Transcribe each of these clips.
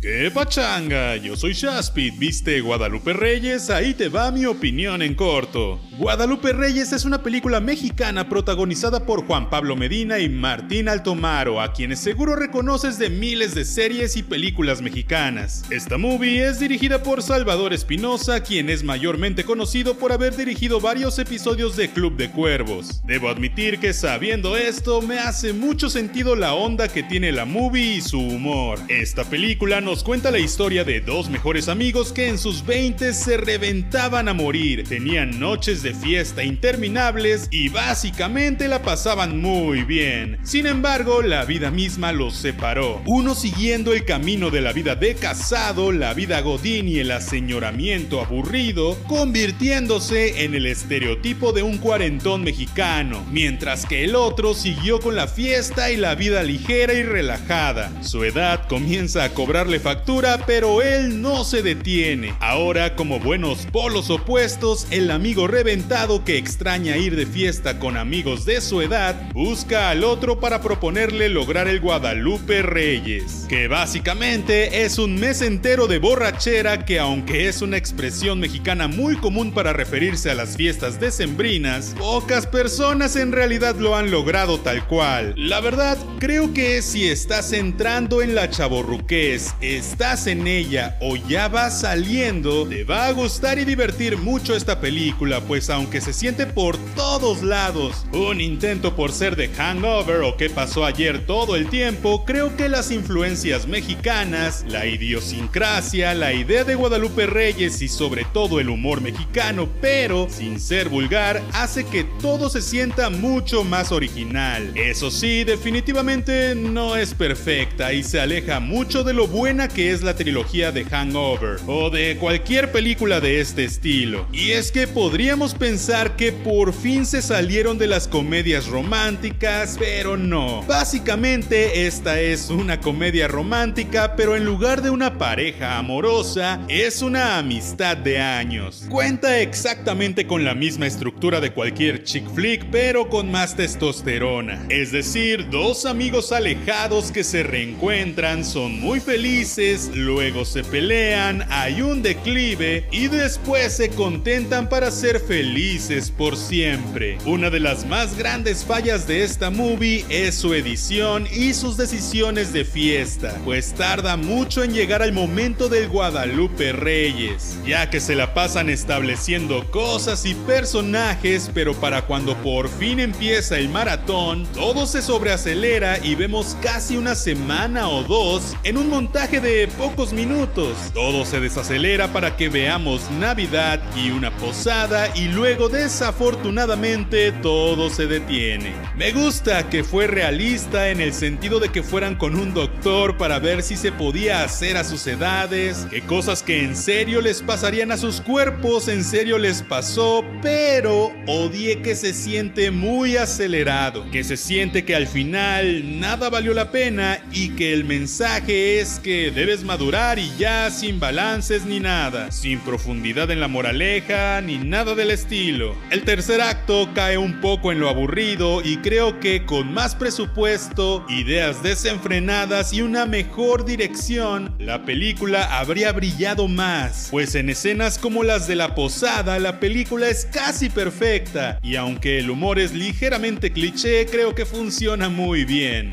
¡Qué pachanga! Yo soy Shaspid, ¿viste Guadalupe Reyes? Ahí te va mi opinión en corto. Guadalupe Reyes es una película mexicana protagonizada por Juan Pablo Medina y Martín Altomaro, a quienes seguro reconoces de miles de series y películas mexicanas. Esta movie es dirigida por Salvador Espinosa, quien es mayormente conocido por haber dirigido varios episodios de Club de Cuervos. Debo admitir que sabiendo esto, me hace mucho sentido la onda que tiene la movie y su humor. Esta película nos cuenta la historia de dos mejores amigos que en sus 20 se reventaban a morir, tenían noches de fiesta interminables y básicamente la pasaban muy bien. Sin embargo, la vida misma los separó. Uno siguiendo el camino de la vida de casado, la vida godín y el aseñoramiento aburrido, convirtiéndose en el estereotipo de un cuarentón mexicano, mientras que el otro siguió con la fiesta y la vida ligera y relajada. Su edad comienza a cobrarle factura, pero él no se detiene. Ahora, como buenos polos opuestos, el amigo reventado que extraña ir de fiesta con amigos de su edad, busca al otro para proponerle lograr el Guadalupe Reyes, que básicamente es un mes entero de borrachera que aunque es una expresión mexicana muy común para referirse a las fiestas decembrinas, pocas personas en realidad lo han logrado tal cual. La verdad, creo que si estás entrando en la chaborruquez, estás en ella o ya vas saliendo, te va a gustar y divertir mucho esta película, pues aunque se siente por todos lados un intento por ser de hangover o qué pasó ayer todo el tiempo, creo que las influencias mexicanas, la idiosincrasia, la idea de Guadalupe Reyes y sobre todo el humor mexicano, pero sin ser vulgar, hace que todo se sienta mucho más original. Eso sí, definitivamente no es perfecta y se aleja mucho de lo que es la trilogía de Hangover o de cualquier película de este estilo. Y es que podríamos pensar que por fin se salieron de las comedias románticas, pero no. Básicamente esta es una comedia romántica, pero en lugar de una pareja amorosa, es una amistad de años. Cuenta exactamente con la misma estructura de cualquier chick flick, pero con más testosterona. Es decir, dos amigos alejados que se reencuentran, son muy felices, luego se pelean, hay un declive y después se contentan para ser felices por siempre. Una de las más grandes fallas de esta movie es su edición y sus decisiones de fiesta, pues tarda mucho en llegar al momento del Guadalupe Reyes, ya que se la pasan estableciendo cosas y personajes, pero para cuando por fin empieza el maratón, todo se sobreacelera y vemos casi una semana o dos en un montaje de pocos minutos. Todo se desacelera para que veamos Navidad y una posada y luego desafortunadamente todo se detiene. Me gusta que fue realista en el sentido de que fueran con un doctor para ver si se podía hacer a sus edades, que cosas que en serio les pasarían a sus cuerpos en serio les pasó, pero odié que se siente muy acelerado, que se siente que al final nada valió la pena y que el mensaje es debes madurar y ya sin balances ni nada, sin profundidad en la moraleja ni nada del estilo. El tercer acto cae un poco en lo aburrido y creo que con más presupuesto, ideas desenfrenadas y una mejor dirección, la película habría brillado más, pues en escenas como las de la posada la película es casi perfecta y aunque el humor es ligeramente cliché, creo que funciona muy bien.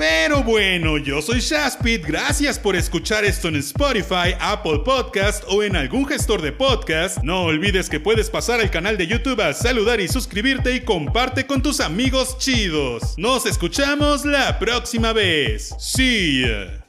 Pero bueno, yo soy Shaspit, gracias por escuchar esto en Spotify, Apple Podcast o en algún gestor de podcast. No olvides que puedes pasar al canal de YouTube a saludar y suscribirte y comparte con tus amigos chidos. Nos escuchamos la próxima vez. See ya.